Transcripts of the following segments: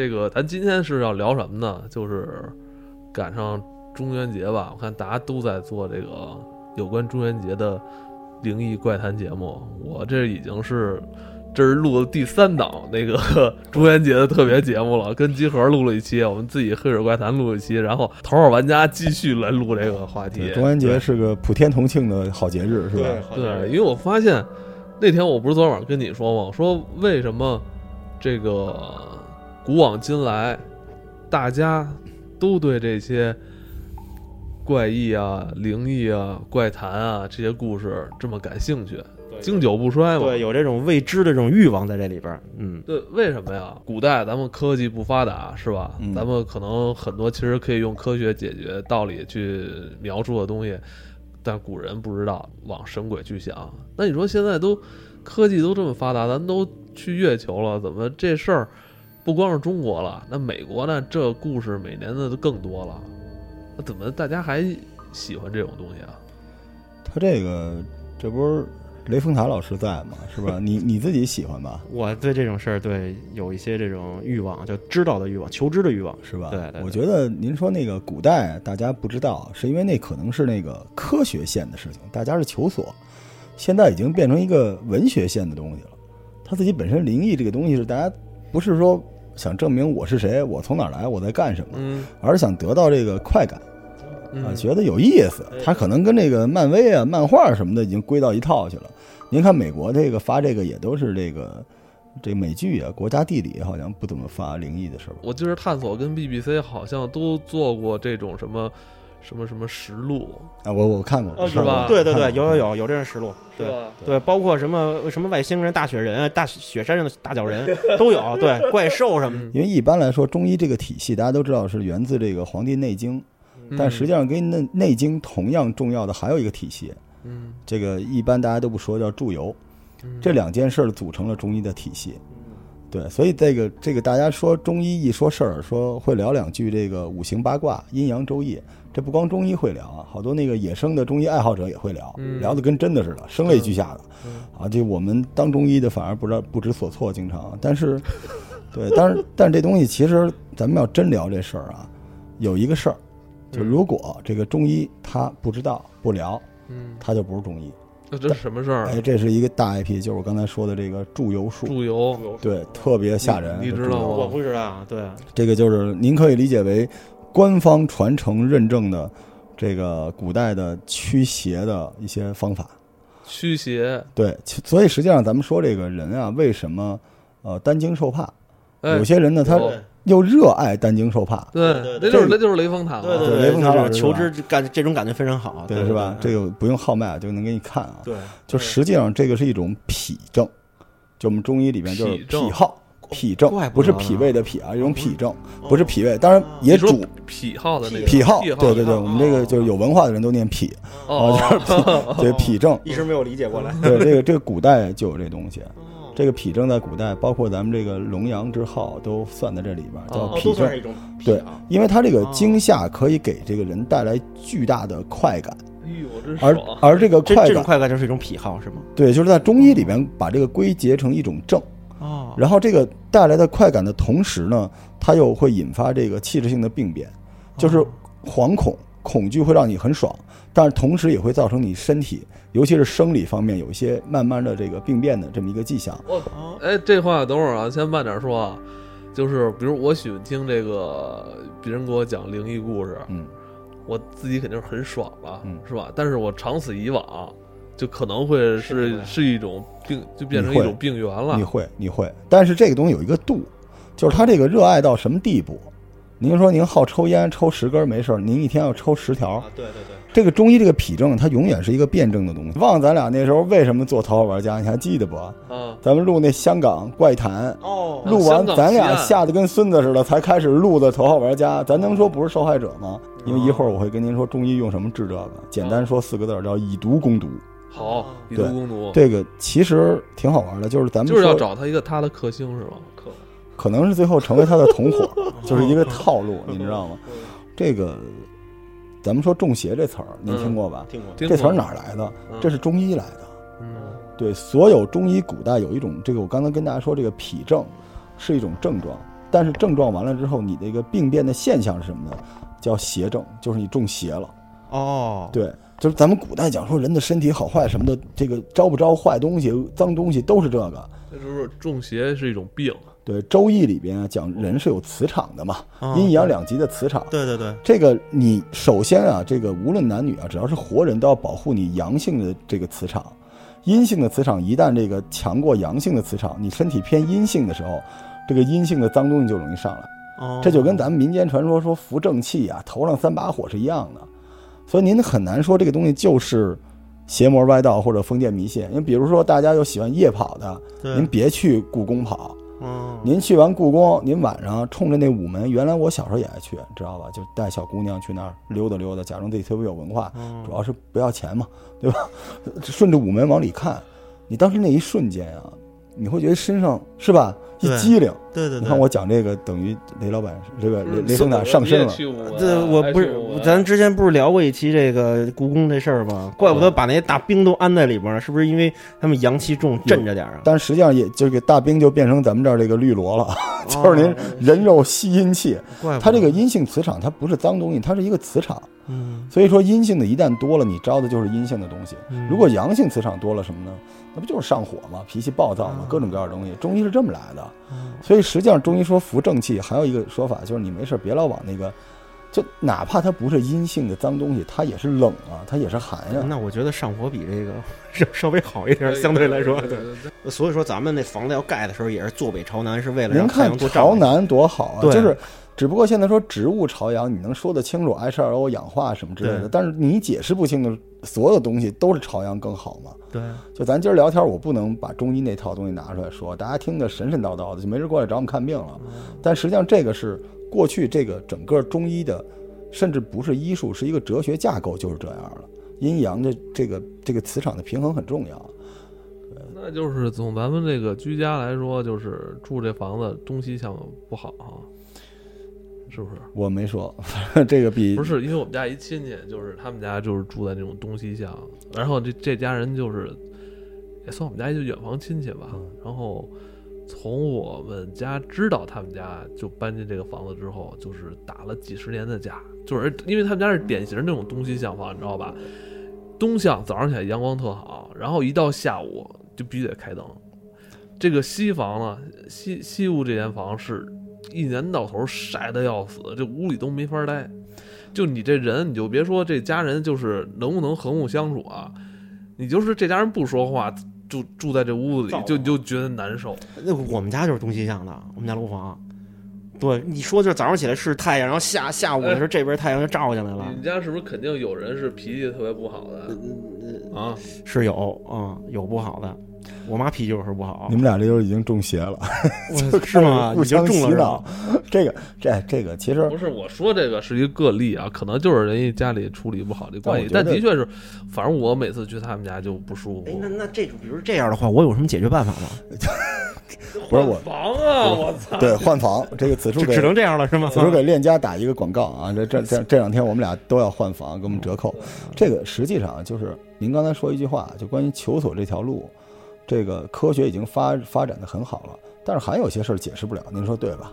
这个咱今天是要聊什么呢？就是赶上中元节吧，我看大家都在做这个有关中元节的灵异怪谈节目。我这已经是这是录的第三档那个 中元节的特别节目了，跟集合录了一期，我们自己黑水怪谈录了一期，然后头号玩家继续来录这个话题。中元节是个普天同庆的好节日，是吧？对，因为我发现那天我不是昨天晚上跟你说吗？我说为什么这个古往今来，大家都对这些怪异啊、灵异啊、怪谈啊这些故事这么感兴趣，经久不衰嘛。对，有这种未知的这种欲望在这里边儿。嗯，对，为什么呀？古代咱们科技不发达，是吧？嗯咱们可能很多其实可以用科学解决道理去描述的东西，但古人不知道往神鬼去想。那你说现在都科技都这么发达，咱都去月球了，怎么这事儿不光是中国了？那美国呢？这故事每年的都更多了，那怎么大家还喜欢这种东西啊？他这个这不是雷峰塔老师在吗？是吧？你你自己喜欢吧？我对这种事儿对有一些这种欲望，就知道的欲望、求知的欲望。是吧？对对对我觉得您说那个古代大家不知道，是因为那可能是那个科学线的事情，大家是求索。现在已经变成一个文学线的东西了。他自己本身灵异这个东西是大家不是说想证明我是谁，我从哪儿来，我在干什么，嗯而是想得到这个快感啊，嗯，觉得有意思。他可能跟这个漫威啊、漫画什么的已经归到一套去了。您看美国这个发这个也都是这个这美剧啊，国家地理好像不怎么发灵异的事儿。我记得探索跟 BBC 好像都做过这种什么什么什么实录，啊，我我看过，哦是吧对对对，有有有有这种实录，对？对，包括什么什么外星人、大雪人、大雪山上的大脚人都有，对，怪兽什么的。因为一般来说，中医这个体系大家都知道是源自这个《黄帝内经》，嗯但实际上跟内内经同样重要的还有一个体系，嗯，这个一般大家都不说，叫祝由。嗯这两件事儿组成了中医的体系。对，所以这个这个大家说中医一说事儿，说会聊两句这个五行八卦、阴阳周易，这不光中医会聊啊，好多那个野生的中医爱好者也会聊，嗯聊的跟真的似的，声泪俱下的。嗯啊，就我们当中医的反而不知道不知所措，经常。但是，对，但是但是这东西其实咱们要真聊这事儿啊，有一个事儿，就嗯如果这个中医他不知道不聊，嗯，他就不是中医。那这是什么事儿啊？哎，这是一个大 IP，就是我刚才说的这个祝由术，祝由，对，特别吓人。你你知道吗我不知道，对，这个就是您可以理解为官方传承认证的这个古代的驱邪的一些方法。驱邪，对，所以实际上咱们说这个人啊，为什么呃担惊受怕？哎有，些人呢，他又热爱担惊受怕，对对，那就是那就是雷峰塔嘛，对对对，雷峰塔老就是求师是吧知感这种感觉非常好，对，是吧？这个不用号脉就能给你看啊。对，就实际上这个是一种脾症，就我们中医里面就是痞症癖好。痞症怪不不是脾胃的脾啊，一种脾症，不是脾胃，当哦。然也主癖好的那个癖好，对对对，哦我们这个就是有文化的人都念脾，哦，对脾 症，一直没有理解过来。对这个这个古代就有这东西，这个痞症在古代，包括咱们这个龙阳之好都算在这里边，叫哦哦，痞症。都算是。一种对癖好，因为它这个哦惊吓可以给这个人带来巨大的快感，哎呦，真而，而这个这这种快感，快感就是一种癖好，是吗？对，就是在中医里边把这个归结成一种症，哦，然后这个带来的快感的同时呢，它又会引发这个器质性的病变，就是惶恐、恐惧会让你很爽，但是同时也会造成你身体，尤其是生理方面有一些慢慢的这个病变的这么一个迹象。我哎，这话等会儿啊，先慢点说啊。就是比如我喜欢听这个别人给我讲灵异故事，嗯，我自己肯定是很爽了，嗯是吧？但是我长此以往，就可能会是是一种病，就变成一种病源了你。会，你会，但是这个东西有一个度，就是他这个热爱到什么地步。您说您好抽烟，抽十根没事儿，您一天要抽十条，啊，对对对，这个中医这个脾症，它永远是一个辩证的东西。忘了咱俩那时候为什么做头号玩家，你还记得不？啊，咱们录那香港怪谈，哦录完咱俩吓得跟孙子似的，才开始录的头号玩家。咱能说不是受害者吗？因为一会儿我会跟您说中医用什么治这个，简单说四个字儿叫以毒攻毒。好，以毒对攻毒，这个其实挺好玩的，就是咱们就是要找他一个他的克星是吧？克，可能是最后成为他的同伙，就是一个套路，你知道吗？这个咱们说中邪这词儿，您听过吧？听过，听这词儿哪儿来的？嗯这是中医来的。嗯对，所有中医古代有一种这个，我刚才跟大家说，这个脾症是一种症状，但是症状完了之后，你的一个病变的现象是什么呢？叫邪症，就是你中邪了。哦，对，就是咱们古代讲说人的身体好坏什么的，这个招不招坏东西、脏东西都是这个。这就是中邪是一种病，对，《周易》里边啊讲人是有磁场的嘛，哦阴阳两极的磁场。对对对，这个你首先啊，这个无论男女啊，只要是活人都要保护你阳性的这个磁场，阴性的磁场一旦这个强过阳性的磁场，你身体偏阴性的时候，这个阴性的脏东西就容易上来。哦，这就跟咱们民间传说说扶正气啊，头上三把火是一样的，所以您很难说这个东西就是邪魔歪道或者封建迷信。因为比如说大家有喜欢夜跑的，您别去故宫跑，嗯，您去完故宫，您晚上冲着那午门，原来我小时候也爱去，知道吧？就带小姑娘去那儿溜达溜达，假装自己特别有文化，嗯主要是不要钱嘛，对吧？顺着午门往里看，你当时那一瞬间啊，你会觉得身上是吧一对激灵。对对对，你看我讲这个，等于雷老板这个雷雷声塔塔上身了。这我不是，咱之前不是聊过一期这个故宫这事儿吗？怪不得把那些大兵都安在里边儿，是不是因为他们阳气重，镇着点儿啊？但实际上也这个大兵就变成咱们这儿这个绿萝了，就是您人肉吸阴气。它这个阴性磁场，它不是脏东西，它是一个磁场。嗯，所以说阴性的一旦多了，你招的就是阴性的东西。嗯如果阳性磁场多了什么呢？那不就是上火吗？脾气暴躁吗？各种各样的东西，中医是这么来的。所以实际上中医说扶正气，还有一个说法就是你没事别老往那个，就哪怕它不是阴性的脏东西，它也是冷啊，它也是寒呀、那我觉得上火比这个 稍稍微好一点，相对来说，对对。所以说咱们那房子要盖的时候，也是坐北朝南，是为了您让太看阳多照。朝南多好啊，对就是，只不过现在说植物朝阳，你能说得清楚 H2O 氧化什么之类的，但是你解释不清的所有东西都是朝阳更好嘛。对，就咱今儿聊天，我不能把中医那套东西拿出来说，大家听得神神叨叨的，就没人过来找我们看病了。但实际上，这个是过去这个整个中医的，甚至不是医术，是一个哲学架构，就是这样了。阴阳的这个这个磁场的平衡很重要。那就是从咱们这个居家来说，就是住这房子东西向不好啊，是不是？我没说，反正这个比不是，因为我们家一亲戚，就是他们家就是住在那种东西向，然后这这家人就是也算我们家一个远房亲戚吧。嗯然后从我们家知道他们家就搬进这个房子之后，就是打了几十年的架，就是因为他们家是典型那种东西向房，你知道吧？东向早上起来阳光特好，然后一到下午就必须得开灯。这个西房呢，西西屋这间房是一年到头晒得要死，这屋里都没法待。就你这人，你就别说这家人就是能不能和睦相处啊，你就是这家人不说话，就住在这屋子里，就你就觉得难受。那我们家就是东西向的，我们家楼房。对，你说就是早上起来是太阳，然后下下午的时候这边太阳就照进来了你，们家是不是肯定有人是脾气特别不好的啊？是有啊、嗯，有不好的。我妈脾气有时候不好你，们俩这就已经中邪了，是吗？互已经中了是吧。这个这这个其实不是，我说这个是一个个例啊，可能就是人家家里处理不好的关系，但的确是，反正我每次去他们家就不舒服哎，服那。那这种，比如这样的话，我有什么解决办法吗？不是我房啊，我操！对换房这个此处只只能这样了是吗？此处给链家打一个广告啊！这这这这两天我们俩都要换房，给我们折扣。这个实际上就是您刚才说一句话，就关于求索这条路，这个科学已经发发展的很好了，但是还有些事儿解释不了，您说对吧？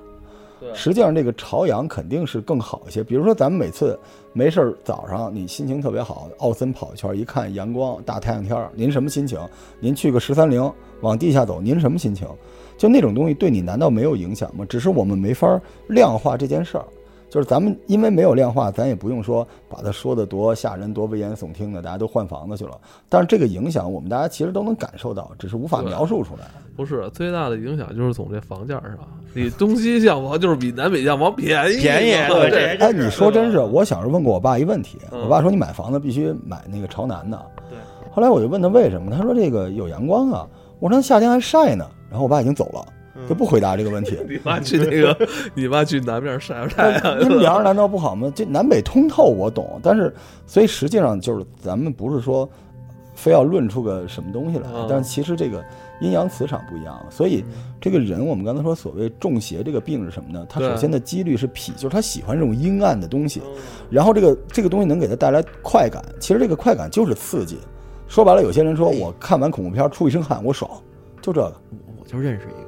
对实际上这个朝阳肯定是更好一些。比如说咱们每次没事儿早上你心情特别好，奥森跑一圈，一看阳光大太阳天儿，您什么心情？您去个十三陵往地下走，您什么心情？就那种东西对你难道没有影响吗？只是我们没法量化这件事儿。就是咱们因为没有量化，咱也不用说把它说的多吓人、多危言耸听的，大家都换房子去了。但是这个影响我们大家其实都能感受到，只是无法描述出来。不是最大的影响就是从这房价上，你东西向房就是比南北向房便宜，便宜哎，你说真是，我小时候问过我爸一问题，嗯我爸说你买房子必须买那个朝南的。对。后来我就问他为什么，他说这个有阳光啊。我说那夏天还晒呢。然后我爸已经走了，就不回答这个问题。你妈去那个，你妈去南面晒晒太阳。阴凉难道不好吗？这南北通透我懂，但是所以实际上就是咱们不是说非要论出个什么东西来，嗯但其实这个阴阳磁场不一样，所以这个人我们刚才说所谓中邪这个病是什么呢？他首先的几率是脾，就是他喜欢这种阴暗的东西，嗯然后这个这个东西能给他带来快感，其实这个快感就是刺激。说白了，有些人说我看完恐怖片出一身汗，我爽，就这个。我就认识一个，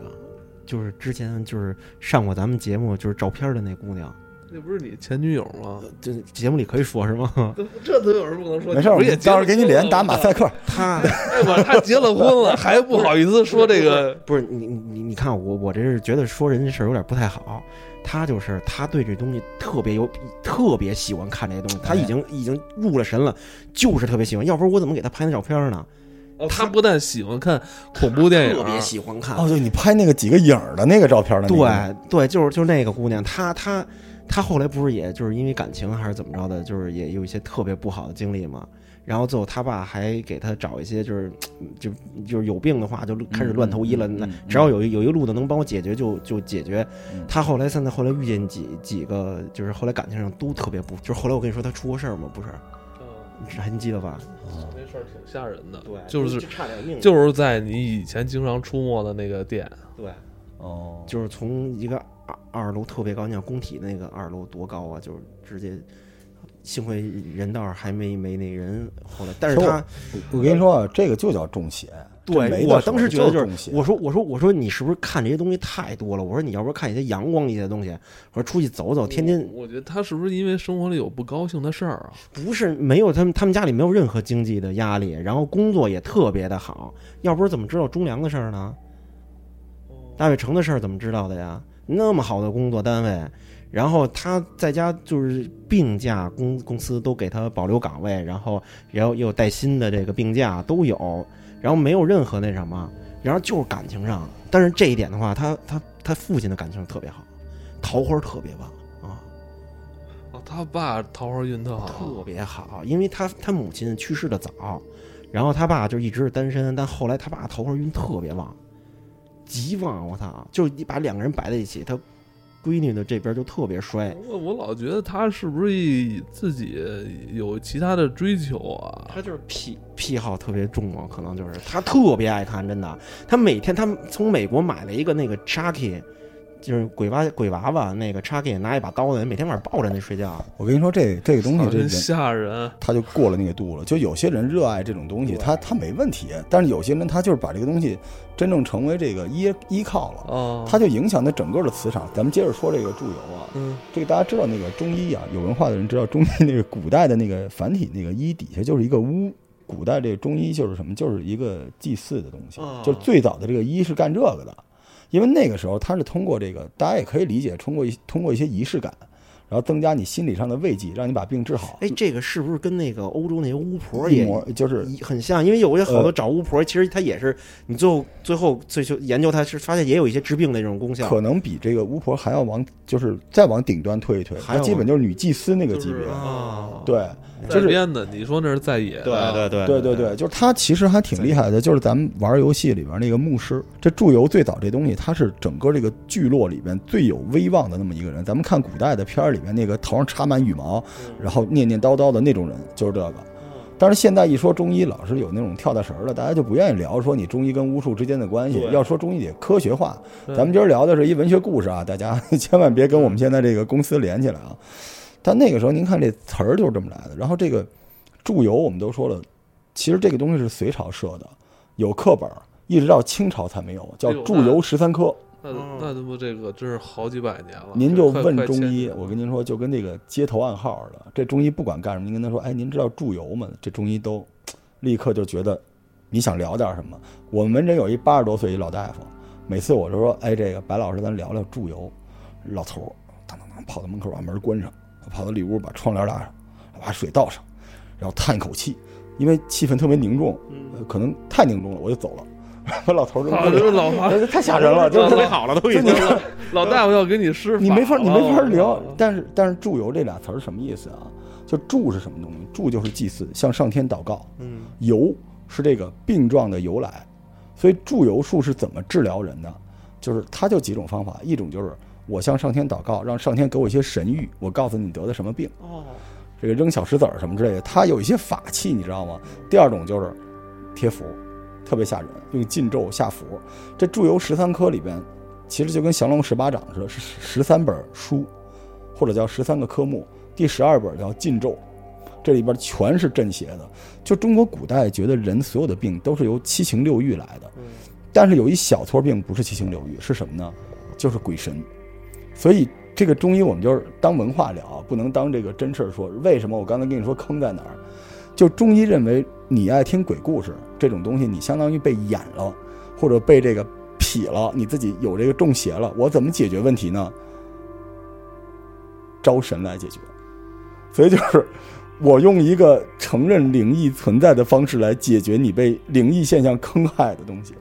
就是之前就是上过咱们节目就是照片的那姑娘，那不是你前女友吗？这节目里可以说是吗？这都有什么不能说？没事，我也到时候给你脸打马赛克？克。她哎，我他结了婚了，还不好意思说这个？不是你你你看我我这是觉得说人家事儿有点不太好。他就是他对这东西特别有特别喜欢看这些东西，他已经已经入了神了，就是特别喜欢。要不然我怎么给他拍那照片呢？他不但喜欢看恐怖电影，特别喜欢看。哦，就，你拍那个几个影儿的那个照片的，对对，就是就是那个姑娘，她她她后来不是也就是因为感情还是怎么着的，就是也有一些特别不好的经历嘛。然后最后他爸还给他找一些，就是就就是有病的话就开始乱投医了。那只要有有一个路子能帮我解决，就就解决。他后来现在后来遇见几几个，就是后来感情上都特别不，就是后来我跟你说他出过事儿吗？不是，还你记得吧？那事儿挺吓人的。对，就是差点命，就是在你以前经常出没的那个店。对，哦，就是从一个二二楼特别高，你想工体那个二楼多高啊？就是直接。幸亏人道还没没那人，后来，但是他，我跟你说啊，这个就叫中邪。对，我当时觉得就是，我说我说我说你是不是看这些东西太多了？我说你要不看一些阳光一些的东西，我说出去走走，天天。我觉得他是不是因为生活里有不高兴的事儿啊？不是，没有他们他们家里没有任何经济的压力，然后工作也特别的好，要不是怎么知道中粮的事儿呢？大悦城的事儿怎么知道的呀？那么好的工作单位。然后他在家就是病假，公公司都给他保留岗位，然后然后又带薪的这个病假都有，然后没有任何那什么，然后就是感情上，但是这一点的话，他他他父亲的感情特别好，桃花特别旺啊。哦，他爸桃花运特好，特别好，因为他他母亲去世的早，然后他爸就一直是单身，但后来他爸桃花运特别旺，极旺，我操！就你把两个人摆在一起，他。闺女的这边就特别衰，我我老觉得他是不是自己有其他的追求啊？他就是癖癖好特别重啊，可能就是他特别爱看，真的。他每天他从美国买了一个那个 Chucky。就是鬼娃鬼娃娃那个叉给拿一把刀子，每天晚上抱着那睡觉。我跟你说，这这个东西真吓人，他就过了那个度了。就有些人热爱这种东西，他他没问题，但是有些人他就是把这个东西真正成为这个依依靠了，他就影响他整个的磁场。咱们接着说这个祝由啊，嗯，这个大家知道那个中医啊，有文化的人知道中医那个古代的那个繁体那个医底下就是一个巫，古代这个中医就是什么，就是一个祭祀的东西，就是最早的这个医是干这个的。因为那个时候他是通过这个，大家也可以理解，通过一通过一些仪式感，然后增加你心理上的慰藉，让你把病治好。哎，这个是不是跟那个欧洲那些巫婆也就是很像？因为有些好多找巫婆，其实他也是你最后最后最就研究，他是发现也有一些治病的这种功效。可能比这个巫婆还要往，就是再往顶端推一推，它基本就是女祭司那个级别。对。就是编的，你说那是在野？对对对对对对，就是他其实还挺厉害的。就是咱们玩游戏里边那个牧师，这祝由最早这东西，他是整个这个聚落里边最有威望的那么一个人。咱们看古代的片儿里面，那个头上插满羽毛，然后念念叨叨的那种人，就是这个。但是现在一说中医，老是有那种跳大神儿的，大家就不愿意聊说你中医跟巫术之间的关系。要说中医得科学化。咱们今儿聊的是一文学故事啊，大家 千万别跟我们现在这个公司连起来啊。但那个时候，您看这词儿就是这么来的。然后这个祝由，我们都说了，其实这个东西是隋朝设的，有课本，一直到清朝才没有，叫《祝由十三科》。那那这不这个真是好几百年了。您就问中医，我跟您说，就跟那个街头暗号似的。这中医不管干什么，您跟他说：“哎，您知道祝由吗？”这中医都立刻就觉得你想聊点什么。我们门诊有一八十多岁一老大夫，每次我就说：“哎，这个白老师，咱聊聊祝由。”老头儿当当当跑到门口把门关上。跑到里屋，把窗帘拉上，把水倒上，然后叹一口气，因为气氛特别凝重，可能太凝重了，我就走了。把老头儿就老 太吓人了，就特别好了都已经。老大夫要给你施，你没法，你没法聊。但是，但是“祝由”这俩词儿什么意思啊？就“祝”是什么东西？“祝”就是祭祀，向上天祷告。嗯，“由”是这个病状的由来。所以，祝由术是怎么治疗人的？就是它就几种方法，一种就是。我向上天祷告，让上天给我一些神谕。我告诉你得的什么病？哦，这个扔小石子儿什么之类的，它有一些法器，你知道吗？第二种就是贴符，特别吓人，用禁咒下符。这祝由十三科里边，其实就跟降龙十八掌似的，是十三本书，或者叫十三个科目。第十二本叫禁咒，这里边全是镇邪的。就中国古代觉得人所有的病都是由七情六欲来的。但是有一小撮病不是七情六欲，是什么呢？就是鬼神。所以这个中医我们就是当文化聊，不能当这个真事儿说。为什么我刚才跟你说坑在哪儿？就中医认为你爱听鬼故事这种东西，你相当于被演了，或者被这个劈了，你自己有这个中邪了。我怎么解决问题呢？招神来解决。所以就是我用一个承认灵异存在的方式来解决你被灵异现象坑害的东西。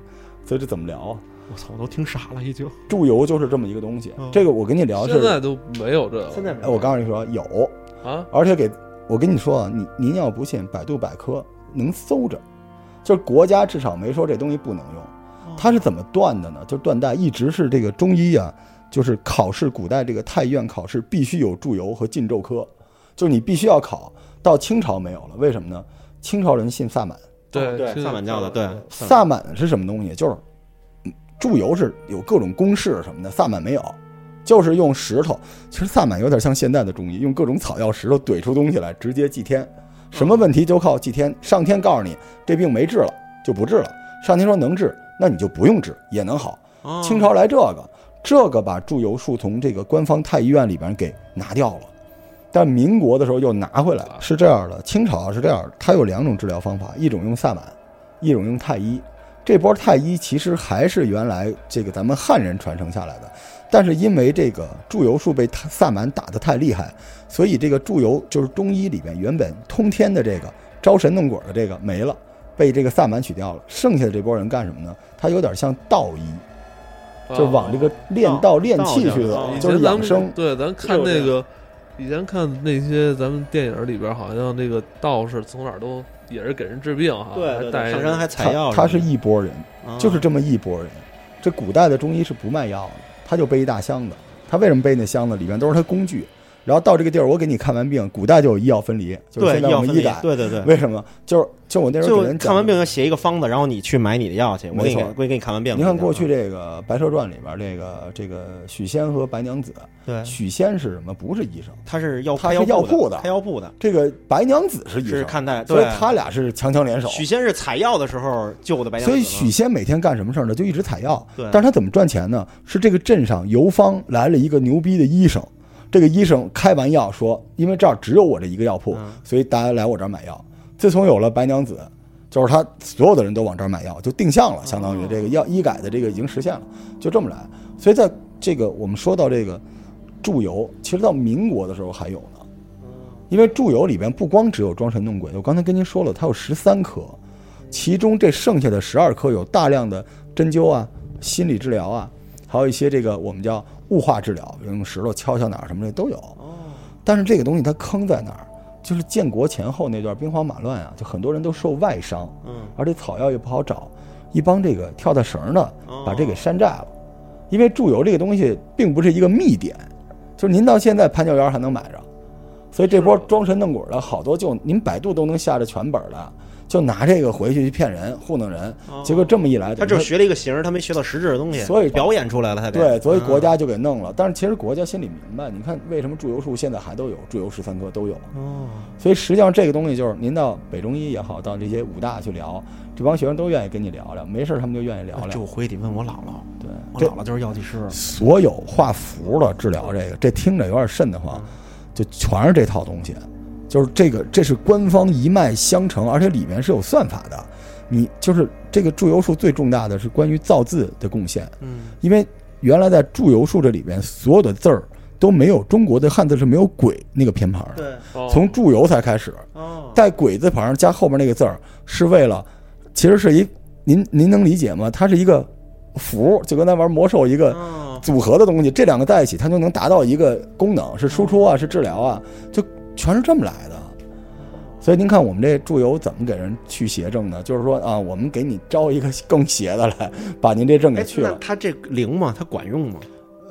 所以这怎么聊啊？我操，我都听傻了已经。祝由就是这么一个东西。嗯这个我跟你聊是，现在都没有这个现在没哎，我告诉你说有，啊，而且给我跟你说啊，你您要不信，百度百科能搜着，就是国家至少没说这东西不能用。它是怎么断的呢？就断代一直是这个中医啊，就是考试古代这个太医院考试必须有祝由和禁咒科，就是你必须要考。到清朝没有了，为什么呢？清朝人信萨满，对对萨满教的，对萨满是什么东西？就是嗯祝由是有各种公式什么的，萨满没有，就是用石头。其实萨满有点像现在的中医，用各种草药、石头怼出东西来，直接祭天。什么问题就靠祭天，上天告诉你这病没治了就不治了，上天说能治，那你就不用治也能好。哦清朝来这个，这个把祝由术从这个官方太医院里边给拿掉了，但民国的时候又拿回来了。是这样的，清朝是这样，它有两种治疗方法，一种用萨满，一种用太医。这波太医其实还是原来这个咱们汉人传承下来的，但是因为这个祝由术被他萨满打得太厉害，所以这个祝由就是中医里边原本通天的这个招神弄鬼的这个没了，被这个萨满取掉了。剩下的这波人干什么呢？他有点像道医，就往这个练道练气去走就是养生。对，咱看那个，以前看那些咱们电影里边，好像那个道士从哪儿都也是给人治病哈，上山还采药他他是一波人，啊就是这么一波人。这古代的中医是不卖药的，他就背一大箱子。他为什么背那箱子？里面都是他工具。然后到这个地儿，我给你看完病，古代就有医药分离，就是对现在药分离我们医改，。对对对。为什么？就是就我那时候给人看完病要写一个方子，然后你去买你的药去。我给你没错我给你看完病。你看过去这个《白蛇传》里边，这个这个许仙和白娘子，对，许仙是什么？不是医生，他是药他是开药药铺的开药铺的，这个白娘子是医生，是看待所以。他俩是强强联手。许仙是采药的时候救的白娘子，所以许仙每天干什么事儿呢？就一直采药。对但是他怎么赚钱呢？是这个镇上游方来了一个牛逼的医生，这个医生开完药说，因为这儿只有我这一个药铺，嗯所以大家来我这儿买药。自从有了白娘子，就是他所有的人都往这儿买药，就定向了，相当于这个药医改的这个已经实现了，就这么来。所以在这个我们说到这个祝由，其实到民国的时候还有呢。因为祝由里边不光只有装神弄鬼，我刚才跟您说了，它有十三颗，其中这剩下的十二颗有大量的针灸啊、心理治疗啊，还有一些这个我们叫物化治疗，比如用石头敲敲哪儿什么的都有。但是这个东西它坑在哪儿？就是建国前后那段兵荒马乱啊，就很多人都受外伤，嗯，而且草药也不好找，一帮这个跳大绳的哦把这给山寨了。因为祝由这个东西并不是一个密点，就是您到现在潘家园还能买着，所以这波装神弄鬼的好多就您百度都能下着全本的，就拿这个回去去骗人糊弄人，结果这么一来，他就学了一个形儿，他没学到实质的东西，所以表演出来了，他得。对，所以国嗯家就给弄了。但是其实国家心里明白，你看为什么祝由术现在还都有，祝由十三科都有。哦，所以实际上这个东西就是您到北中医也好，到这些武大去聊，这帮学生都愿意跟你聊聊，没事他们就愿意聊聊。就回去得问我姥姥，对，我姥姥就是药剂师，所有画符的治疗这个，这听着有点瘆得慌，就全是这套东西，就是这个这是官方一脉相承，而且里面是有算法的。你就是这个祝由术最重大的是关于造字的贡献，嗯，因为原来在祝由术这里边所有的字儿都没有中国的汉字是没有鬼那个偏旁的，对，哦从祝由才开始，哦，带鬼字旁加后面那个字儿是为了，其实是一您您能理解吗？它是一个符，就跟咱玩魔兽一个哦，组合的东西，这两个在一起，它就能达到一个功能，是输出啊，是治疗啊，就全是这么来的。所以您看我们这祝由怎么给人去邪正呢？就是说啊，我们给你招一个更邪的来，把您这正给哎，去了。那他这灵吗？他管用吗？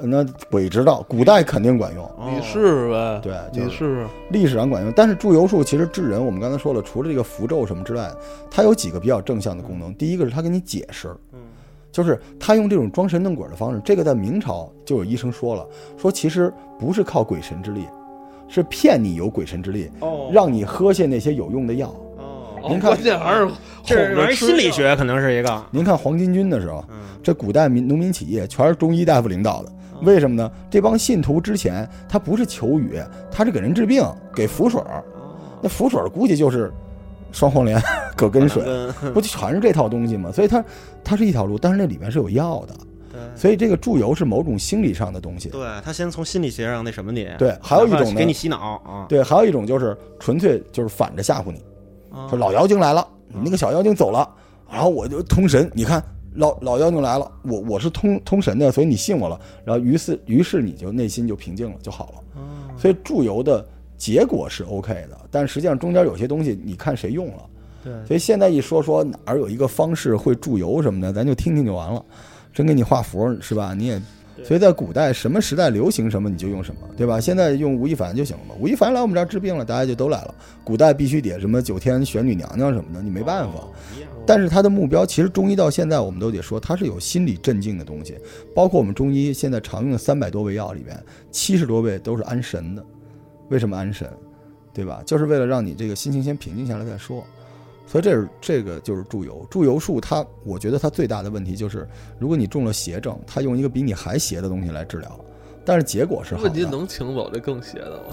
那鬼知道，古代肯定管用，哦你试试呗，对就是你试试，历史上管用。但是祝由术其实治人，我们刚才说了，除了这个符咒什么之外，它有几个比较正向的功能。第一个是它给你解释，嗯就是他用这种装神弄鬼的方式，这个在明朝就有医生说了，说其实不是靠鬼神之力，是骗你有鬼神之力，哦让你喝下那些有用的药。哦，您看关键还是这是玩心理学，可能是一个。您看黄巾军的时候，嗯，这古代民农民起义全是中医大夫领导的，为什么呢？这帮信徒之前他不是求雨，他是给人治病，给符水儿。那符水儿估计就是双黄连、葛根水，不就全是这套东西吗？所以它它是一条路，但是那里面是有药的，对所以这个祝由是某种心理上的东西。对他先从心理学上那什么你，对，还有一种呢给你，洗脑啊，对，还有一种就是纯粹就是反着吓唬你，啊说老妖精来了，你那个小妖精走了，然后我就通神，你看老老妖精来了，我我是通通神的，所以你信我了，然后于是于是你就内心就平静了就好了。啊所以祝由的结果是 OK 的，但实际上中间有些东西你看谁用了。对，所以现在一说说哪儿有一个方式会祝由什么的，咱就听听就完了。真给你画符是吧？你也，所以在古代什么时代流行什么你就用什么，对吧？现在用吴亦凡就行了嘛。吴亦凡来我们这儿治病了，大家就都来了。古代必须得什么九天玄女娘娘什么的，你没办法。但是他的目标其实中医到现在我们都得说，它是有心理镇静的东西。包括我们中医现在常用的三百多味药里边，七十多味都是安神的。为什么安神？对吧？就是为了让你这个心情先平静下来再说。所以这是这个就是祝由，祝由术它，我觉得它最大的问题就是，如果你中了邪症，它用一个比你还邪的东西来治疗，但是结果是好问题。能请走这更邪的吗？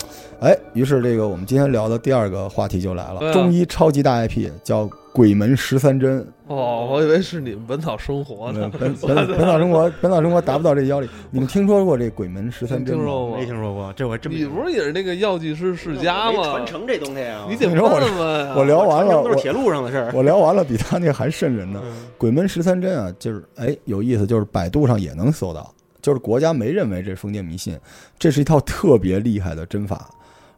哎，于是这个我们今天聊的第二个话题就来了，啊中医超级大 IP 叫鬼门十三针。哦，我以为是你们本草生活呢。本本 本草生活，本草生活达不到这妖力。你们听说过这鬼门十三针吗？听说过没听说过，这我还真你不是也是那个药剂师世家吗传？承这东西啊，你得问你说我。我聊完了，铁路上的事儿。我聊完了，比他那还瘆人呢。嗯鬼门十三针啊，就是哎有意思，就是百度上也能搜到，就是国家没认为这是封建迷信，这是一套特别厉害的针法，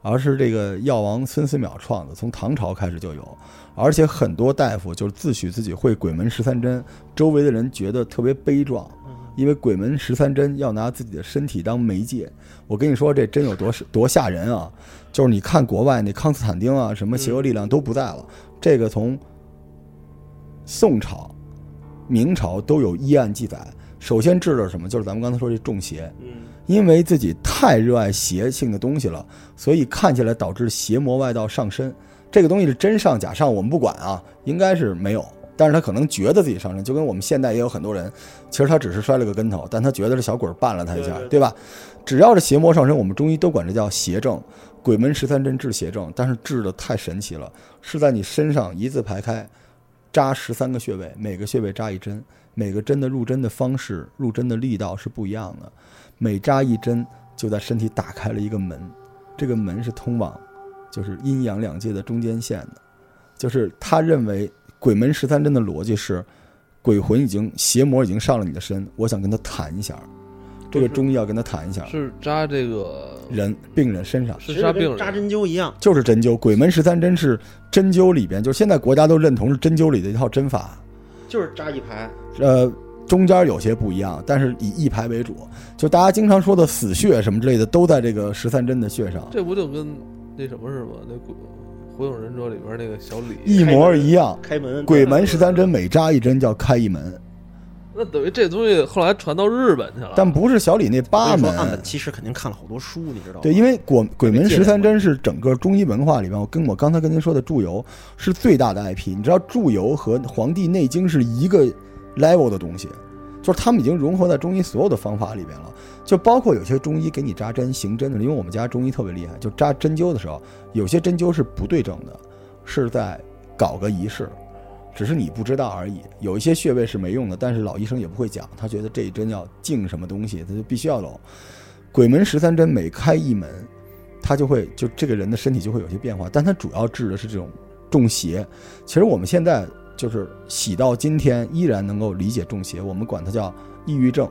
而是这个药王孙思邈创的，从唐朝开始就有，而且很多大夫就是自诩自己会鬼门十三针，周围的人觉得特别悲壮。因为鬼门十三针要拿自己的身体当媒介，我跟你说这针有多多吓人啊！就是你看国外那康斯坦丁啊，什么邪恶力量都不在了，这个从宋朝、明朝都有医案记载。首先治的是什么？就是咱们刚才说这中邪，嗯，因为自己太热爱邪性的东西了，所以看起来导致邪魔外道上身。这个东西是真上假上，我们不管啊，应该是没有。但是他可能觉得自己上身，就跟我们现代也有很多人，其实他只是摔了个跟头，但他觉得是小鬼绊了他一下，对吧？只要是邪魔上身，我们中医都管这叫邪症。鬼门十三针治邪症，但是治的太神奇了，是在你身上一字排开，扎十三个穴位，每个穴位扎一针，每个针的入针的方式、入针的力道是不一样的。每扎一针，就在身体打开了一个门，这个门是通往就是阴阳两界的中间线的。就是他认为鬼门十三针的逻辑是，鬼魂已经邪魔已经上了你的身，我想跟他谈一下，这个中医要跟他谈一下，是扎这个人病人身上是扎病人扎针灸一样，就是针灸。鬼门十三针是针灸里边，就是现在国家都认同是针灸里的一套针法。就是扎一排。呃，中间有些不一样，但是以一排为主。就大家经常说的死穴什么之类的，都在这个十三针的穴上，这不就跟那什么似的吗？那鬼《火影忍者》里边那个小李，一模一样。开门，鬼门十三针每扎一针叫开一门，那等于这东西后来传到日本去了。但不是小李那八门。其实肯定看了好多书，你知道吗？对，因为鬼鬼门十三针是整个中医文化里面，我跟我刚才跟您说的祝由是最大的 IP。你知道祝由和《黄帝内经》是一个 level 的东西，就是他们已经融合在中医所有的方法里边了。就包括有些中医给你扎针行针的，因为我们家中医特别厉害，就扎针灸的时候，有些针灸是不对症的，是在搞个仪式，只是你不知道而已。有一些穴位是没用的，但是老医生也不会讲，他觉得这一针要静什么东西，他就必须要走。鬼门十三针每开一门，他就会就这个人的身体就会有些变化，但他主要治的是这种中邪。其实我们现在就是洗到今天依然能够理解中邪，我们管它叫抑郁症、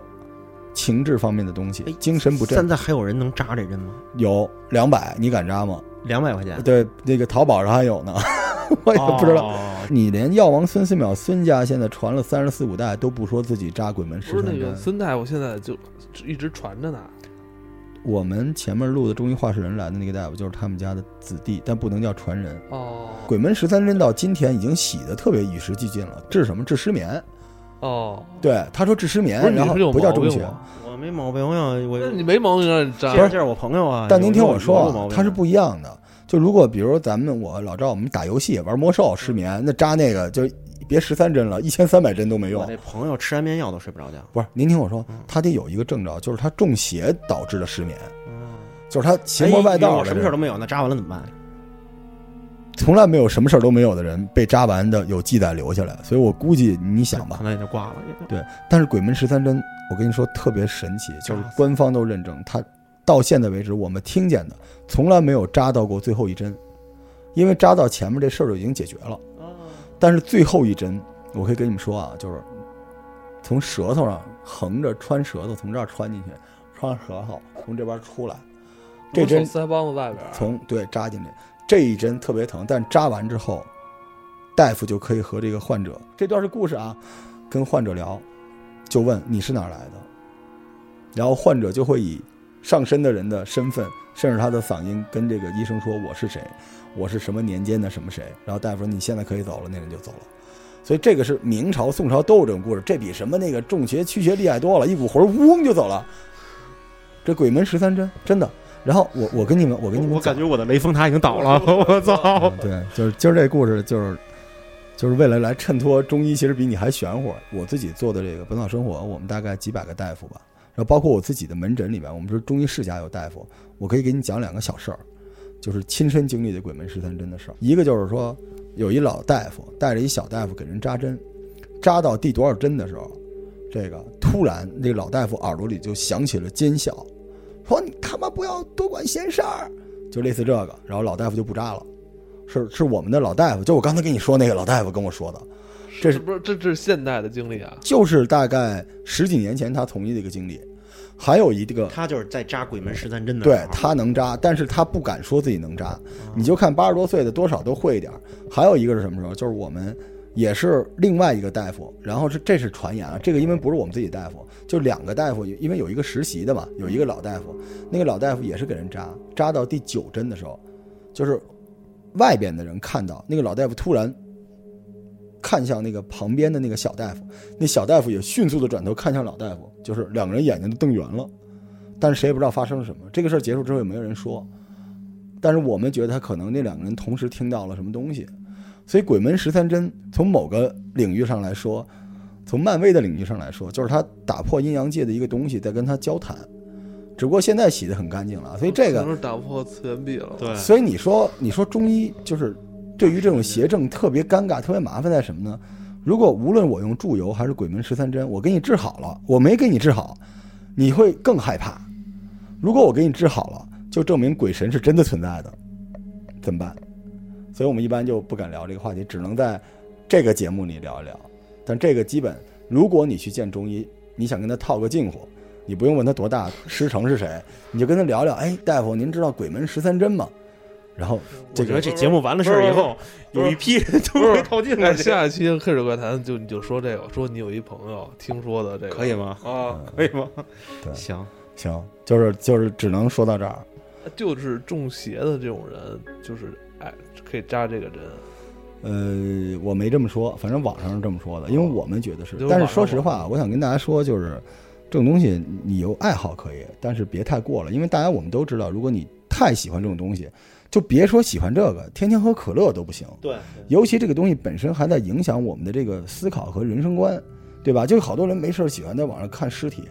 情志方面的东西哎，精神不振现。在还有人能扎这针吗？有两百，你敢扎吗？两百块钱，对，那个淘宝上还有呢，我也不知道。哦你连药王孙思邈孙家现在传了三十四五代都不说自己扎鬼门十不是三针。那个孙大夫现在就一直传着呢。我们前面录的中医话事人来的那个大夫就是他们家的子弟，但不能叫传人。哦，鬼门十三针到今天已经洗的特别与时俱进了，治什么？治失眠。哦，对，他说治失眠然后不叫中邪。毛病吗？我没毛病呀，我那你没毛病让你扎这这是我朋友啊。但您听我说啊，有有毛病它是不一样的。就如果比如咱们我老赵我们打游戏玩魔兽失眠，那扎那个就别十三针了，一千三百针都没用。我那朋友吃安眠药都睡不着觉。不是，您听我说嗯，他得有一个征兆，就是他中邪导致的失眠，嗯，就是他邪魔外道哎，什么事儿都没有，那扎完了怎么办？从来没有什么事儿都没有的人被扎完的有记载留下来，所以我估计你想吧可，能也就挂了。也就但是鬼门十三针，我跟你说特别神奇，就是官方都认证，他到现在为止我们听见的从来没有扎到过最后一针，因为扎到前面这事儿就已经解决了。但是最后一针，我可以跟你们说啊，就是从舌头上横着穿舌头，从这儿穿进去，穿舌头从这边出来，这针从腮帮子外边，从对扎进去，这一针特别疼，但扎完之后，大夫就可以和这个患者，这段是故事啊，跟患者聊，就问你是哪儿来的，然后患者就会以上身的人的身份，甚至他的嗓音跟这个医生说我是谁，我是什么年间的什么谁，然后大夫说你现在可以走了，那人就走了。所以这个是明朝、宋朝都有这种故事，这比什么那个中邪、驱邪厉害多了，一股魂儿嗡就走了。这鬼门十三针真的。然后我我跟你们我跟你们我感觉我的雷峰塔已经倒了，我操！嗯对，就是今儿这故事就是就是为了来衬托中医其实比你还玄乎。我自己做的这个《本草生活》，我们大概几百个大夫吧，然后包括我自己的门诊里面，我们说中医世家有大夫，我可以给你讲两个小事儿，就是亲身经历的鬼门十三针的事儿。一个就是说，有一老大夫带着一小大夫给人扎针，扎到第多少针的时候，这个突然那个老大夫耳朵里就响起了尖笑，说你他妈不要多管闲事儿，就类似这个，然后老大夫就不扎了。是是我们的老大夫，就我刚才跟你说那个老大夫跟我说的，这是不是这这是现代的经历啊？就是大概十几年前他同意的一个经历。还有一个，他就是在扎鬼门十三针的对他能扎，但是他不敢说自己能扎。你就看八十多岁的，多少都会一点。还有一个是什么时候？就是我们也是另外一个大夫，然后是这是传言啊，这个因为不是我们自己大夫，就两个大夫，因为有一个实习的嘛，有一个老大夫，那个老大夫也是给人扎，扎到第九针的时候，就是外边的人看到那个老大夫突然看向那个旁边的那个小大夫，那小大夫也迅速的转头看向老大夫，就是两个人眼睛都瞪圆了，但是谁也不知道发生了什么。这个事儿结束之后也没有人说，但是我们觉得他可能那两个人同时听到了什么东西，所以鬼门十三针从某个领域上来说，从漫威的领域上来说，就是他打破阴阳界的一个东西在跟他交谈，只不过现在洗得很干净了，所以这个可能是打破次元壁了。对。所以你说，你说中医就是对于这种邪症特别尴尬、特别麻烦在什么呢？如果无论我用注油还是鬼门十三针，我给你治好了，我没给你治好，你会更害怕。如果我给你治好了，就证明鬼神是真的存在的，怎么办？所以我们一般就不敢聊这个话题，只能在这个节目里聊一聊。但这个基本，如果你去见中医，你想跟他套个近乎，你不用问他多大师承是谁，你就跟他聊聊。哎，大夫，您知道鬼门十三针吗？然后这个我觉得这节目完了事儿以后，有一批人都会靠近那了。下一期《黑水怪谈》就你就说这个，说你有一朋友听说的这个，可以吗？啊，可以吗？对行，行，就是就是只能说到这儿。就是中邪的这种人，就是哎，可以扎这个针。呃，我没这么说，反正网上是这么说的，因为我们觉得是。但是说实话，我想跟大家说，就是这种东西你有爱好可以，但是别太过了，因为大家我们都知道，如果你太喜欢这种东西，就别说喜欢这个，天天喝可乐都不行。对，尤其这个东西本身还在影响我们的这个思考和人生观，对吧？就好多人没事儿喜欢在网上看尸体，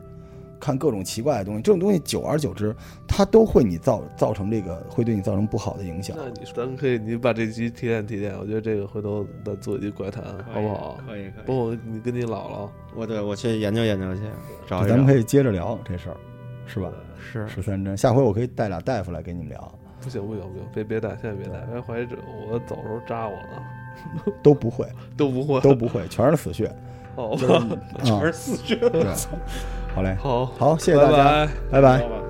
看各种奇怪的东西，这种东西久而久之，它都会你造造成这个会对你造成不好的影响。那你说咱可以，你把这集提炼提炼，我觉得这个回头再做一期怪谈，好不好？可以可以。不你跟你姥姥，我对我去研究研究去，找一找。咱们可以接着聊这事儿，是吧？是十三针，下回我可以带俩大夫来跟你们聊，不行不行不行，别别带，现在别带，别怀疑者我走时候扎我呢，都不会，都不会，都不会，全是死穴。好吧，啊，全是死穴。对，好嘞，好，好，谢谢大家，拜拜。